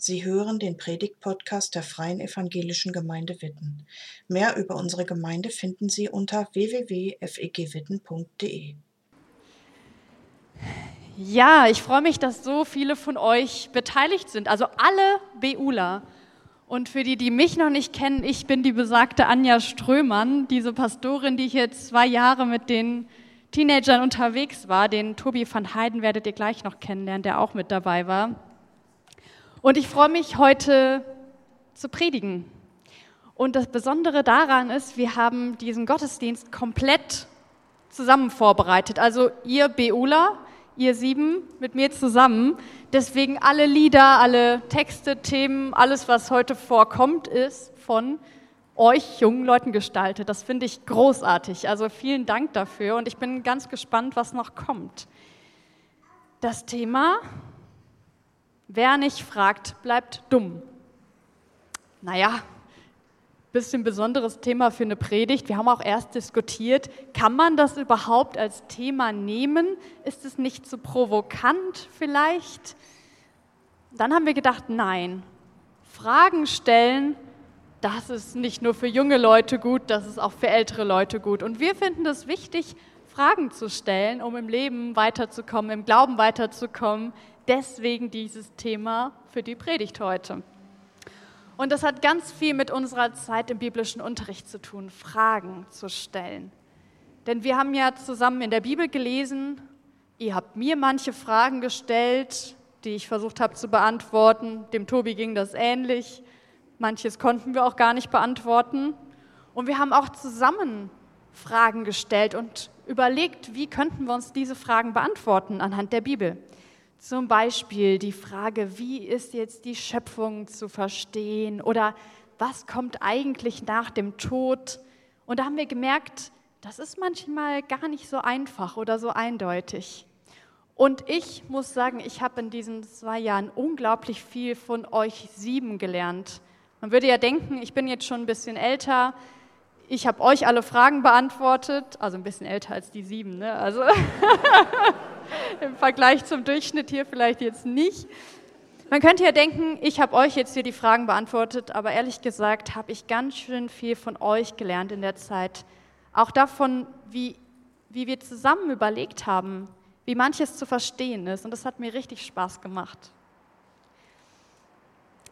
Sie hören den Predigt-Podcast der Freien Evangelischen Gemeinde Witten. Mehr über unsere Gemeinde finden Sie unter www.fegwitten.de. Ja, ich freue mich, dass so viele von euch beteiligt sind, also alle BUler. Und für die, die mich noch nicht kennen, ich bin die besagte Anja Strömann, diese Pastorin, die hier zwei Jahre mit den Teenagern unterwegs war. Den Tobi van Heiden werdet ihr gleich noch kennenlernen, der auch mit dabei war. Und ich freue mich heute zu predigen. Und das Besondere daran ist, wir haben diesen Gottesdienst komplett zusammen vorbereitet. Also ihr Beula, ihr sieben mit mir zusammen. Deswegen alle Lieder, alle Texte, Themen, alles, was heute vorkommt, ist von euch jungen Leuten gestaltet. Das finde ich großartig. Also vielen Dank dafür und ich bin ganz gespannt, was noch kommt. Das Thema Wer nicht fragt, bleibt dumm. Naja, bisschen besonderes Thema für eine Predigt. Wir haben auch erst diskutiert, kann man das überhaupt als Thema nehmen? Ist es nicht zu so provokant vielleicht? Dann haben wir gedacht, nein, Fragen stellen, das ist nicht nur für junge Leute gut, das ist auch für ältere Leute gut. Und wir finden es wichtig, Fragen zu stellen, um im Leben weiterzukommen, im Glauben weiterzukommen, deswegen dieses Thema für die Predigt heute. Und das hat ganz viel mit unserer Zeit im biblischen Unterricht zu tun, Fragen zu stellen. Denn wir haben ja zusammen in der Bibel gelesen, ihr habt mir manche Fragen gestellt, die ich versucht habe zu beantworten. Dem Tobi ging das ähnlich. Manches konnten wir auch gar nicht beantworten. Und wir haben auch zusammen Fragen gestellt und überlegt, wie könnten wir uns diese Fragen beantworten anhand der Bibel. Zum Beispiel die Frage, wie ist jetzt die Schöpfung zu verstehen oder was kommt eigentlich nach dem Tod? Und da haben wir gemerkt, das ist manchmal gar nicht so einfach oder so eindeutig. Und ich muss sagen, ich habe in diesen zwei Jahren unglaublich viel von euch sieben gelernt. Man würde ja denken, ich bin jetzt schon ein bisschen älter, ich habe euch alle Fragen beantwortet, also ein bisschen älter als die sieben, ne? also im Vergleich zum Durchschnitt hier vielleicht jetzt nicht. Man könnte ja denken, ich habe euch jetzt hier die Fragen beantwortet, aber ehrlich gesagt habe ich ganz schön viel von euch gelernt in der Zeit. Auch davon, wie, wie wir zusammen überlegt haben, wie manches zu verstehen ist. Und das hat mir richtig Spaß gemacht.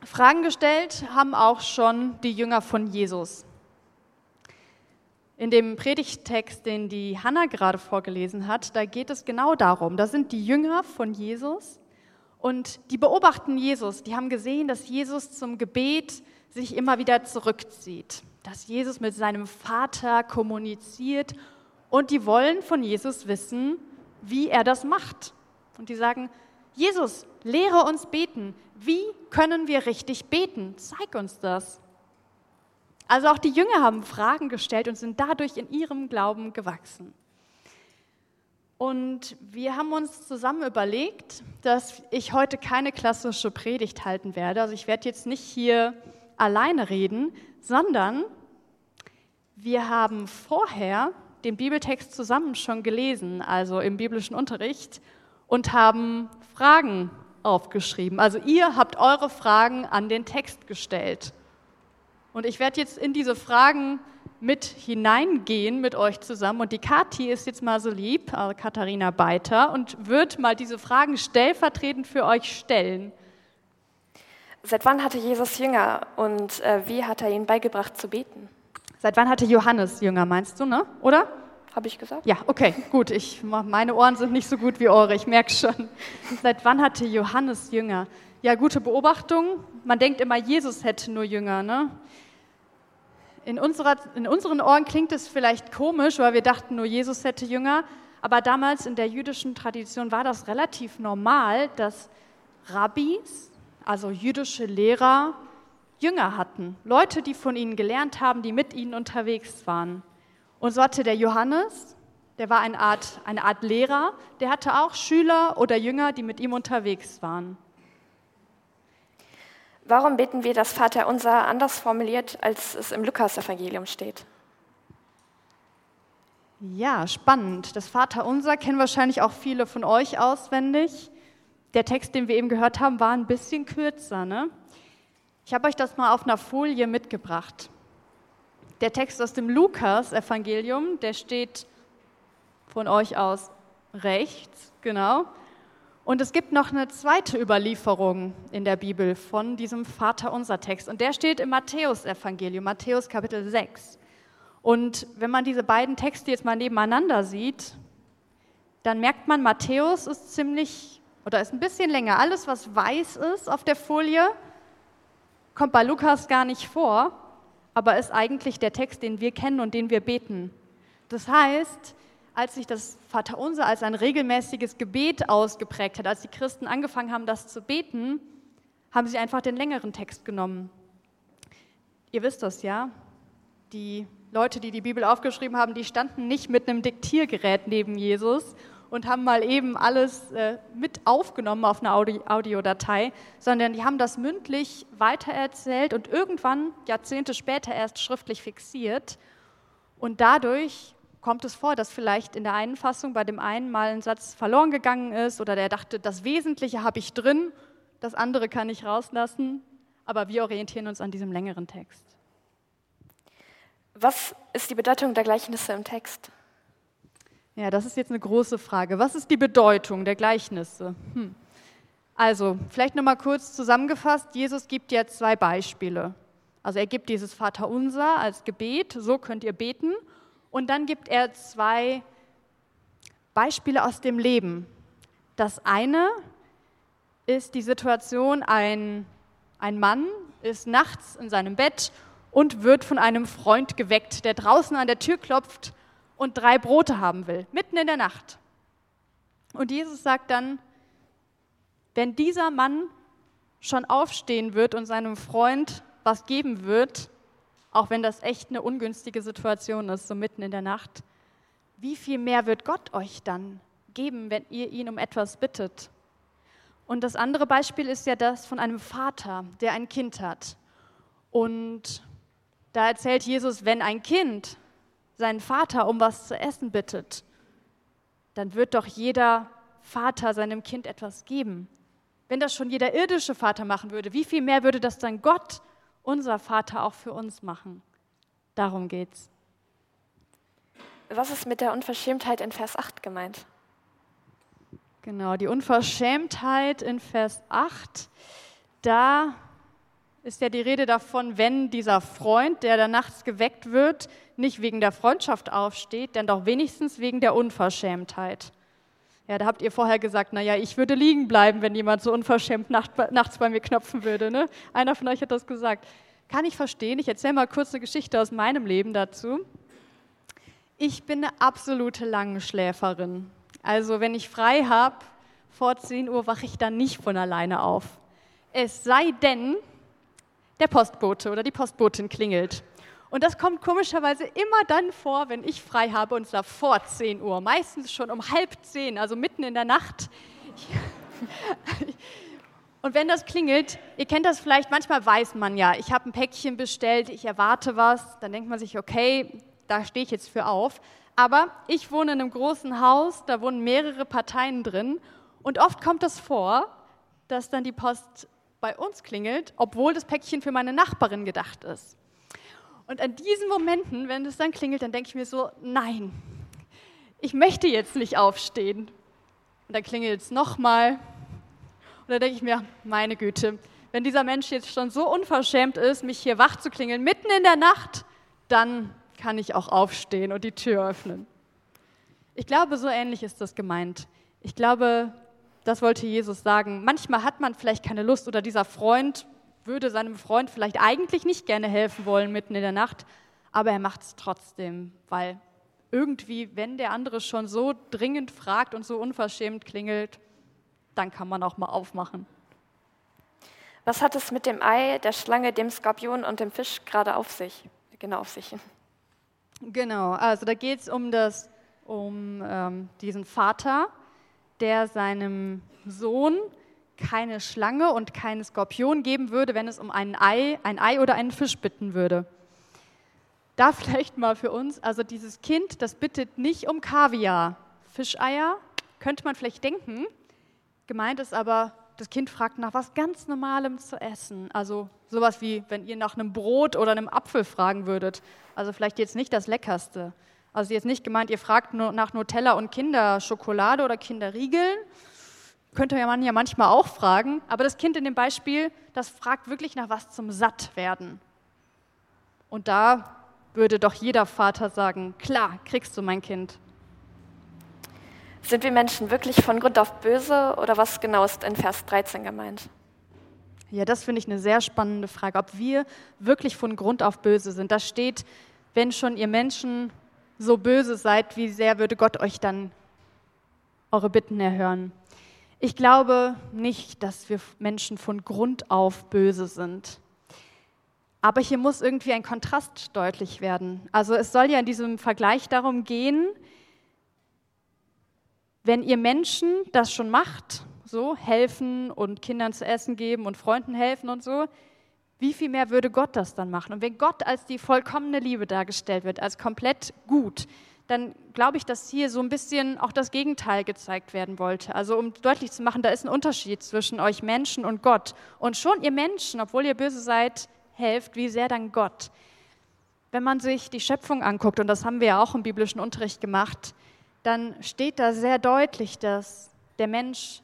Fragen gestellt haben auch schon die Jünger von Jesus. In dem Predigttext, den die Hanna gerade vorgelesen hat, da geht es genau darum. Da sind die Jünger von Jesus und die beobachten Jesus. Die haben gesehen, dass Jesus zum Gebet sich immer wieder zurückzieht, dass Jesus mit seinem Vater kommuniziert und die wollen von Jesus wissen, wie er das macht. Und die sagen, Jesus, lehre uns beten. Wie können wir richtig beten? Zeig uns das. Also auch die Jünger haben Fragen gestellt und sind dadurch in ihrem Glauben gewachsen. Und wir haben uns zusammen überlegt, dass ich heute keine klassische Predigt halten werde. Also ich werde jetzt nicht hier alleine reden, sondern wir haben vorher den Bibeltext zusammen schon gelesen, also im biblischen Unterricht, und haben Fragen aufgeschrieben. Also ihr habt eure Fragen an den Text gestellt. Und ich werde jetzt in diese Fragen mit hineingehen mit euch zusammen. Und die Kathi ist jetzt mal so lieb, also Katharina Beiter, und wird mal diese Fragen stellvertretend für euch stellen. Seit wann hatte Jesus Jünger und äh, wie hat er ihnen beigebracht zu beten? Seit wann hatte Johannes Jünger, meinst du, ne? Oder? Habe ich gesagt? Ja, okay, gut. Ich, meine Ohren sind nicht so gut wie eure, ich merke schon. Seit wann hatte Johannes Jünger? Ja, gute Beobachtung. Man denkt immer, Jesus hätte nur Jünger, ne? In, unserer, in unseren Ohren klingt es vielleicht komisch, weil wir dachten, nur Jesus hätte Jünger. Aber damals in der jüdischen Tradition war das relativ normal, dass Rabbis, also jüdische Lehrer, Jünger hatten. Leute, die von ihnen gelernt haben, die mit ihnen unterwegs waren. Und so hatte der Johannes, der war eine Art, eine Art Lehrer, der hatte auch Schüler oder Jünger, die mit ihm unterwegs waren. Warum beten wir das Vaterunser anders formuliert, als es im Lukas-Evangelium steht? Ja, spannend. Das Vaterunser kennen wahrscheinlich auch viele von euch auswendig. der Text, den wir eben gehört haben, war ein bisschen kürzer. Ne? Ich habe euch das mal auf einer Folie mitgebracht. Der Text aus dem Lukas-Evangelium, der steht von euch aus rechts, genau. Und es gibt noch eine zweite Überlieferung in der Bibel von diesem Vaterunser Text. Und der steht im Matthäus-Evangelium, Matthäus Kapitel 6. Und wenn man diese beiden Texte jetzt mal nebeneinander sieht, dann merkt man, Matthäus ist ziemlich oder ist ein bisschen länger. Alles, was weiß ist auf der Folie, kommt bei Lukas gar nicht vor, aber ist eigentlich der Text, den wir kennen und den wir beten. Das heißt, als sich das Vaterunser als ein regelmäßiges Gebet ausgeprägt hat, als die Christen angefangen haben, das zu beten, haben sie einfach den längeren Text genommen. Ihr wisst das ja. Die Leute, die die Bibel aufgeschrieben haben, die standen nicht mit einem Diktiergerät neben Jesus und haben mal eben alles äh, mit aufgenommen auf einer Audi Audiodatei, sondern die haben das mündlich weitererzählt und irgendwann, Jahrzehnte später, erst schriftlich fixiert. Und dadurch kommt es vor, dass vielleicht in der einen Fassung bei dem einen mal ein Satz verloren gegangen ist oder der dachte, das Wesentliche habe ich drin, das andere kann ich rauslassen, aber wir orientieren uns an diesem längeren Text. Was ist die Bedeutung der Gleichnisse im Text? Ja, das ist jetzt eine große Frage. Was ist die Bedeutung der Gleichnisse? Hm. Also, vielleicht nochmal kurz zusammengefasst: Jesus gibt jetzt zwei Beispiele. Also, er gibt dieses Vaterunser als Gebet, so könnt ihr beten. Und dann gibt er zwei Beispiele aus dem Leben. Das eine ist die Situation, ein, ein Mann ist nachts in seinem Bett und wird von einem Freund geweckt, der draußen an der Tür klopft und drei Brote haben will, mitten in der Nacht. Und Jesus sagt dann, wenn dieser Mann schon aufstehen wird und seinem Freund was geben wird, auch wenn das echt eine ungünstige Situation ist, so mitten in der Nacht, wie viel mehr wird Gott euch dann geben, wenn ihr ihn um etwas bittet? Und das andere Beispiel ist ja das von einem Vater, der ein Kind hat. Und da erzählt Jesus, wenn ein Kind seinen Vater um was zu essen bittet, dann wird doch jeder Vater seinem Kind etwas geben. Wenn das schon jeder irdische Vater machen würde, wie viel mehr würde das dann Gott, unser Vater, auch für uns machen? Darum geht's. Was ist mit der Unverschämtheit in Vers 8 gemeint? Genau, die Unverschämtheit in Vers 8, da ist ja die Rede davon, wenn dieser Freund, der da nachts geweckt wird, nicht wegen der Freundschaft aufsteht, denn doch wenigstens wegen der Unverschämtheit. Ja, da habt ihr vorher gesagt, naja, ich würde liegen bleiben, wenn jemand so unverschämt nachts bei mir knopfen würde. Ne? Einer von euch hat das gesagt. Kann ich verstehen. Ich erzähle mal kurz eine Geschichte aus meinem Leben dazu. Ich bin eine absolute Langschläferin. Also wenn ich frei habe, vor 10 Uhr wache ich dann nicht von alleine auf. Es sei denn, der Postbote oder die Postbotin klingelt. Und das kommt komischerweise immer dann vor, wenn ich frei habe und zwar vor 10 Uhr, meistens schon um halb zehn, also mitten in der Nacht. Und wenn das klingelt, ihr kennt das vielleicht, manchmal weiß man ja, ich habe ein Päckchen bestellt, ich erwarte was, dann denkt man sich, okay, da stehe ich jetzt für auf. Aber ich wohne in einem großen Haus, da wohnen mehrere Parteien drin und oft kommt das vor, dass dann die Post bei uns klingelt, obwohl das Päckchen für meine Nachbarin gedacht ist. Und an diesen Momenten, wenn es dann klingelt, dann denke ich mir so, nein, ich möchte jetzt nicht aufstehen. Und dann klingelt es nochmal. Und dann denke ich mir, meine Güte, wenn dieser Mensch jetzt schon so unverschämt ist, mich hier wach zu klingeln, mitten in der Nacht, dann kann ich auch aufstehen und die Tür öffnen. Ich glaube, so ähnlich ist das gemeint. Ich glaube, das wollte Jesus sagen. Manchmal hat man vielleicht keine Lust oder dieser Freund würde seinem Freund vielleicht eigentlich nicht gerne helfen wollen mitten in der Nacht, aber er macht es trotzdem, weil irgendwie, wenn der andere schon so dringend fragt und so unverschämt klingelt, dann kann man auch mal aufmachen. Was hat es mit dem Ei, der Schlange, dem Skorpion und dem Fisch gerade auf sich? Genau auf sich. Genau, also da geht es um, um ähm, diesen Vater, der seinem Sohn keine Schlange und keinen Skorpion geben würde, wenn es um ein Ei, ein Ei oder einen Fisch bitten würde. Da vielleicht mal für uns, also dieses Kind, das bittet nicht um Kaviar. Fischeier, könnte man vielleicht denken, Gemeint ist aber, das Kind fragt nach was ganz Normalem zu essen. Also sowas wie, wenn ihr nach einem Brot oder einem Apfel fragen würdet. Also vielleicht jetzt nicht das Leckerste. Also jetzt nicht gemeint, ihr fragt nur nach Nutella und Kinderschokolade oder Kinderriegeln. Könnte man ja manchmal auch fragen. Aber das Kind in dem Beispiel, das fragt wirklich nach was zum Sattwerden. Und da würde doch jeder Vater sagen, klar, kriegst du mein Kind. Sind wir Menschen wirklich von Grund auf böse oder was genau ist in Vers 13 gemeint? Ja, das finde ich eine sehr spannende Frage, ob wir wirklich von Grund auf böse sind. Da steht, wenn schon ihr Menschen so böse seid, wie sehr würde Gott euch dann eure Bitten erhören? Ich glaube nicht, dass wir Menschen von Grund auf böse sind. Aber hier muss irgendwie ein Kontrast deutlich werden. Also es soll ja in diesem Vergleich darum gehen, wenn ihr Menschen das schon macht, so helfen und Kindern zu essen geben und Freunden helfen und so, wie viel mehr würde Gott das dann machen? Und wenn Gott als die vollkommene Liebe dargestellt wird, als komplett gut, dann glaube ich, dass hier so ein bisschen auch das Gegenteil gezeigt werden wollte. Also um deutlich zu machen, da ist ein Unterschied zwischen euch Menschen und Gott. Und schon ihr Menschen, obwohl ihr böse seid, helft, wie sehr dann Gott. Wenn man sich die Schöpfung anguckt, und das haben wir ja auch im biblischen Unterricht gemacht, dann steht da sehr deutlich, dass der Mensch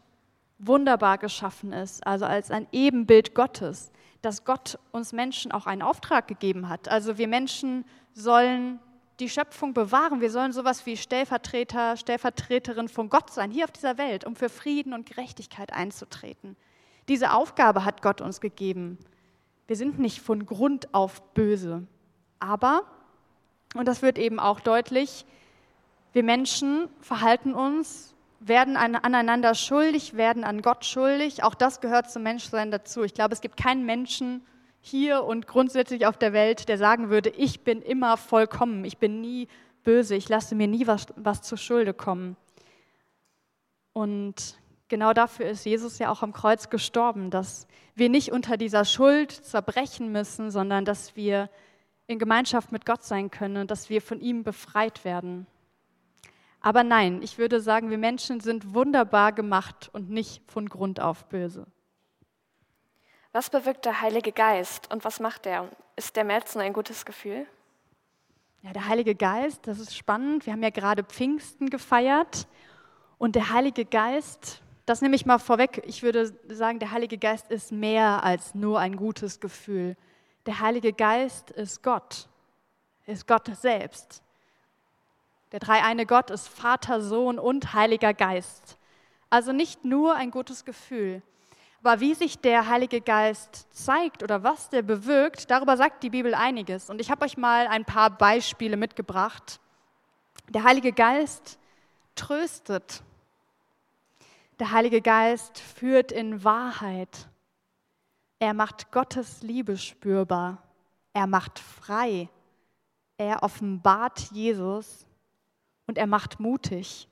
wunderbar geschaffen ist, also als ein Ebenbild Gottes, dass Gott uns Menschen auch einen Auftrag gegeben hat. Also wir Menschen sollen die Schöpfung bewahren. Wir sollen sowas wie Stellvertreter, Stellvertreterin von Gott sein, hier auf dieser Welt, um für Frieden und Gerechtigkeit einzutreten. Diese Aufgabe hat Gott uns gegeben. Wir sind nicht von Grund auf böse. Aber, und das wird eben auch deutlich, wir Menschen verhalten uns, werden aneinander schuldig, werden an Gott schuldig. Auch das gehört zum Menschsein dazu. Ich glaube, es gibt keinen Menschen hier und grundsätzlich auf der Welt, der sagen würde, ich bin immer vollkommen, ich bin nie böse, ich lasse mir nie was, was zur Schulde kommen. Und genau dafür ist Jesus ja auch am Kreuz gestorben, dass wir nicht unter dieser Schuld zerbrechen müssen, sondern dass wir in Gemeinschaft mit Gott sein können und dass wir von ihm befreit werden. Aber nein, ich würde sagen, wir Menschen sind wunderbar gemacht und nicht von Grund auf böse. Was bewirkt der Heilige Geist und was macht er? Ist der Melzen ein gutes Gefühl? Ja, der Heilige Geist, das ist spannend. Wir haben ja gerade Pfingsten gefeiert und der Heilige Geist, das nehme ich mal vorweg, ich würde sagen, der Heilige Geist ist mehr als nur ein gutes Gefühl. Der Heilige Geist ist Gott, ist Gott selbst. Der dreieine Gott ist Vater, Sohn und Heiliger Geist. Also nicht nur ein gutes Gefühl. Aber wie sich der Heilige Geist zeigt oder was der bewirkt, darüber sagt die Bibel einiges. Und ich habe euch mal ein paar Beispiele mitgebracht. Der Heilige Geist tröstet. Der Heilige Geist führt in Wahrheit. Er macht Gottes Liebe spürbar. Er macht frei. Er offenbart Jesus und er macht mutig.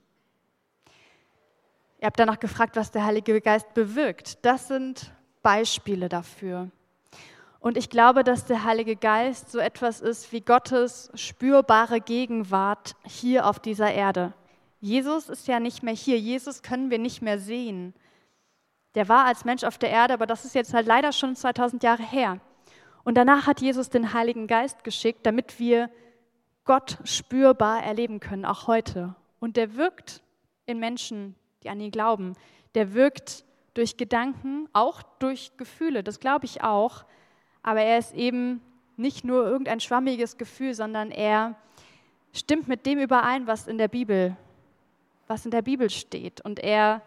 Ihr habt danach gefragt, was der Heilige Geist bewirkt. Das sind Beispiele dafür. Und ich glaube, dass der Heilige Geist so etwas ist wie Gottes spürbare Gegenwart hier auf dieser Erde. Jesus ist ja nicht mehr hier. Jesus können wir nicht mehr sehen. Der war als Mensch auf der Erde, aber das ist jetzt halt leider schon 2000 Jahre her. Und danach hat Jesus den Heiligen Geist geschickt, damit wir Gott spürbar erleben können, auch heute. Und der wirkt in Menschen, die an ihn glauben. Der wirkt durch Gedanken, auch durch Gefühle, das glaube ich auch. Aber er ist eben nicht nur irgendein schwammiges Gefühl, sondern er stimmt mit dem überein, was in der Bibel, was in der Bibel steht. Und er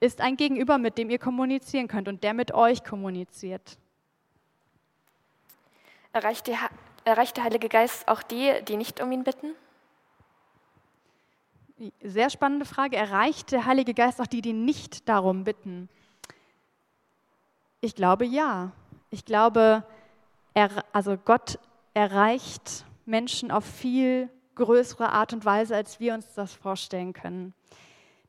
ist ein Gegenüber, mit dem ihr kommunizieren könnt und der mit euch kommuniziert. Erreicht die Erreicht der Heilige Geist auch die, die nicht um ihn bitten? Sehr spannende Frage. Erreicht der Heilige Geist auch die, die nicht darum bitten? Ich glaube ja. Ich glaube, er, also Gott erreicht Menschen auf viel größere Art und Weise, als wir uns das vorstellen können.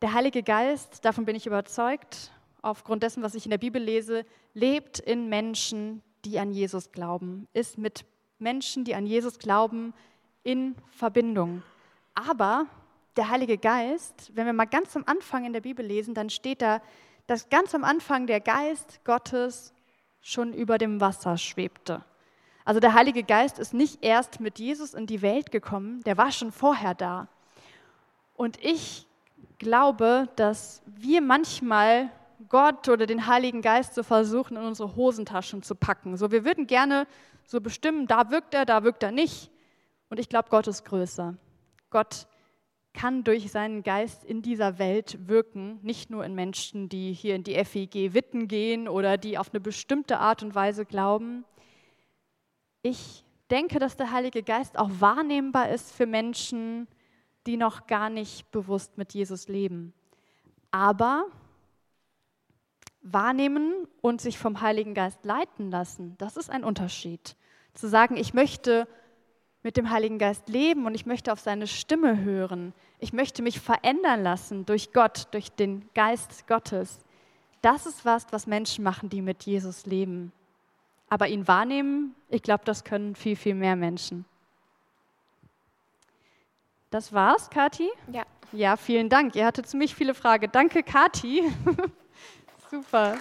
Der Heilige Geist, davon bin ich überzeugt, aufgrund dessen, was ich in der Bibel lese, lebt in Menschen, die an Jesus glauben, ist mit Menschen, die an Jesus glauben, in Verbindung. Aber der Heilige Geist, wenn wir mal ganz am Anfang in der Bibel lesen, dann steht da, dass ganz am Anfang der Geist Gottes schon über dem Wasser schwebte. Also der Heilige Geist ist nicht erst mit Jesus in die Welt gekommen, der war schon vorher da. Und ich glaube, dass wir manchmal Gott oder den Heiligen Geist so versuchen, in unsere Hosentaschen zu packen. So, wir würden gerne so bestimmen, da wirkt er, da wirkt er nicht. Und ich glaube, Gott ist größer. Gott kann durch seinen Geist in dieser Welt wirken, nicht nur in Menschen, die hier in die FEG Witten gehen oder die auf eine bestimmte Art und Weise glauben. Ich denke, dass der Heilige Geist auch wahrnehmbar ist für Menschen, die noch gar nicht bewusst mit Jesus leben. Aber wahrnehmen und sich vom Heiligen Geist leiten lassen, das ist ein Unterschied. Zu sagen, ich möchte mit dem Heiligen Geist leben und ich möchte auf seine Stimme hören, ich möchte mich verändern lassen durch Gott, durch den Geist Gottes. Das ist was, was Menschen machen, die mit Jesus leben. Aber ihn wahrnehmen, ich glaube, das können viel, viel mehr Menschen. Das war's, Kathi? Ja. Ja, vielen Dank. Ihr hattet ziemlich viele Fragen. Danke, Kathi. Super.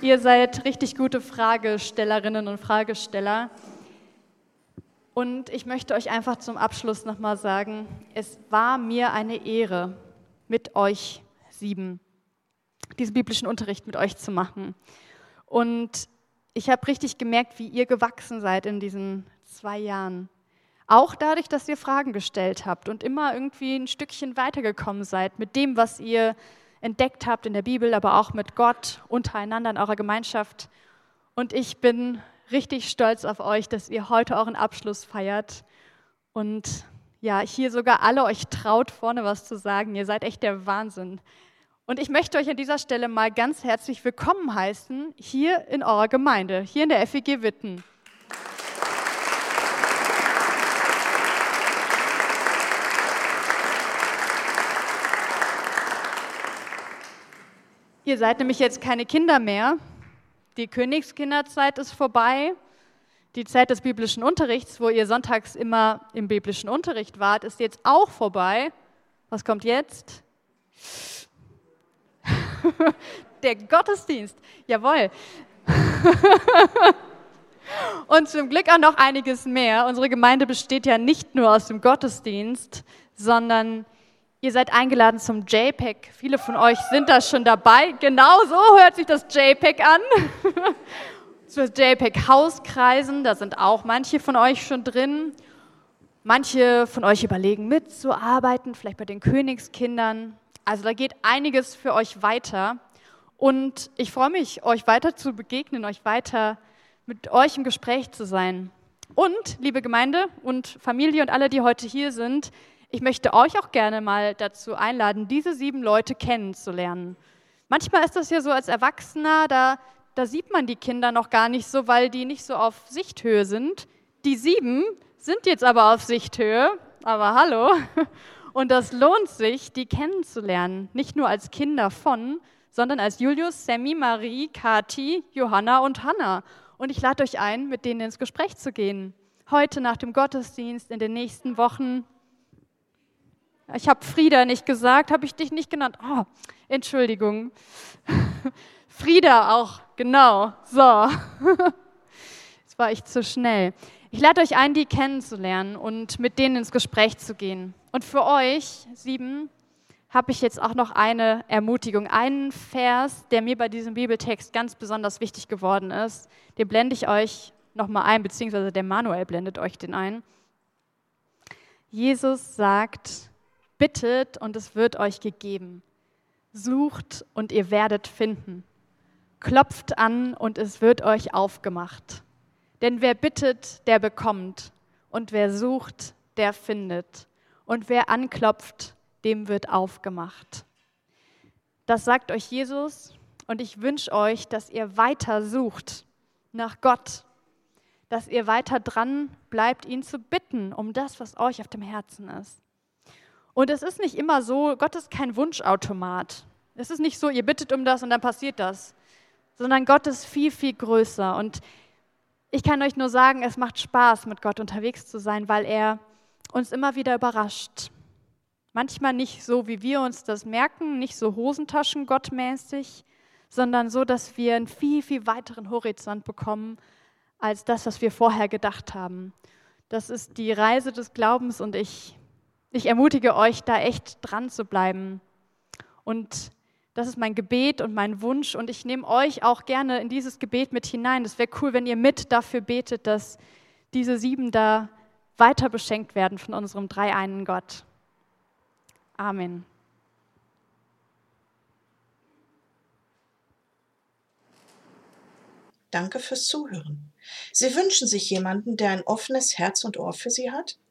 Ihr seid richtig gute Fragestellerinnen und Fragesteller. Und ich möchte euch einfach zum Abschluss nochmal sagen, es war mir eine Ehre, mit euch sieben diesen biblischen Unterricht mit euch zu machen. Und ich habe richtig gemerkt, wie ihr gewachsen seid in diesen zwei Jahren. Auch dadurch, dass ihr Fragen gestellt habt und immer irgendwie ein Stückchen weitergekommen seid mit dem, was ihr entdeckt habt in der Bibel, aber auch mit Gott untereinander in eurer Gemeinschaft. Und ich bin richtig stolz auf euch, dass ihr heute euren Abschluss feiert und ja, hier sogar alle euch traut, vorne was zu sagen. Ihr seid echt der Wahnsinn. Und ich möchte euch an dieser Stelle mal ganz herzlich willkommen heißen hier in eurer Gemeinde, hier in der FEG Witten. Ihr seid nämlich jetzt keine Kinder mehr. Die Königskinderzeit ist vorbei. Die Zeit des biblischen Unterrichts, wo ihr sonntags immer im biblischen Unterricht wart, ist jetzt auch vorbei. Was kommt jetzt? Der Gottesdienst. Jawohl. Und zum Glück auch noch einiges mehr. Unsere Gemeinde besteht ja nicht nur aus dem Gottesdienst, sondern Ihr seid eingeladen zum JPEG. Viele von euch sind da schon dabei. Genau so hört sich das JPEG an. Zu JPEG Hauskreisen, da sind auch manche von euch schon drin. Manche von euch überlegen mitzuarbeiten, vielleicht bei den Königskindern. Also da geht einiges für euch weiter. Und ich freue mich, euch weiter zu begegnen, euch weiter mit euch im Gespräch zu sein. Und, liebe Gemeinde und Familie und alle, die heute hier sind, ich möchte euch auch gerne mal dazu einladen, diese sieben Leute kennenzulernen. Manchmal ist das ja so als Erwachsener, da, da sieht man die Kinder noch gar nicht so, weil die nicht so auf Sichthöhe sind. Die sieben sind jetzt aber auf Sichthöhe, aber hallo. Und das lohnt sich, die kennenzulernen. Nicht nur als Kinder von, sondern als Julius, Sammy, Marie, Kati, Johanna und Hanna. Und ich lade euch ein, mit denen ins Gespräch zu gehen. Heute nach dem Gottesdienst, in den nächsten Wochen. Ich habe Frieda nicht gesagt, habe ich dich nicht genannt. Oh, Entschuldigung. Frieda auch, genau. So. Jetzt war ich zu schnell. Ich lade euch ein, die kennenzulernen und mit denen ins Gespräch zu gehen. Und für euch, sieben, habe ich jetzt auch noch eine Ermutigung, einen Vers, der mir bei diesem Bibeltext ganz besonders wichtig geworden ist. Den blende ich euch nochmal ein, beziehungsweise der Manuel blendet euch den ein. Jesus sagt, Bittet und es wird euch gegeben. Sucht und ihr werdet finden. Klopft an und es wird euch aufgemacht. Denn wer bittet, der bekommt. Und wer sucht, der findet. Und wer anklopft, dem wird aufgemacht. Das sagt euch Jesus und ich wünsche euch, dass ihr weiter sucht nach Gott, dass ihr weiter dran bleibt, ihn zu bitten um das, was euch auf dem Herzen ist. Und es ist nicht immer so, Gott ist kein Wunschautomat. Es ist nicht so, ihr bittet um das und dann passiert das, sondern Gott ist viel, viel größer. Und Ich kann euch nur sagen, es macht Spaß, mit Gott unterwegs zu sein, weil er uns immer wieder überrascht. Manchmal nicht so, wie wir uns das merken, nicht so Hosentaschen gottmäßig, sondern so, dass wir einen viel, viel weiteren Horizont bekommen als das, was wir vorher gedacht haben. Das ist die Reise des Glaubens und ich, ich ermutige euch, da echt dran zu bleiben. Und das ist mein Gebet und mein Wunsch und ich nehme euch auch gerne in dieses Gebet mit hinein. Das wäre cool, wenn ihr mit dafür betet, dass diese sieben da weiter beschenkt werden von unserem dreieinen Gott. Amen. Danke fürs Zuhören. Sie wünschen sich jemanden, der ein offenes Herz und Ohr für Sie hat?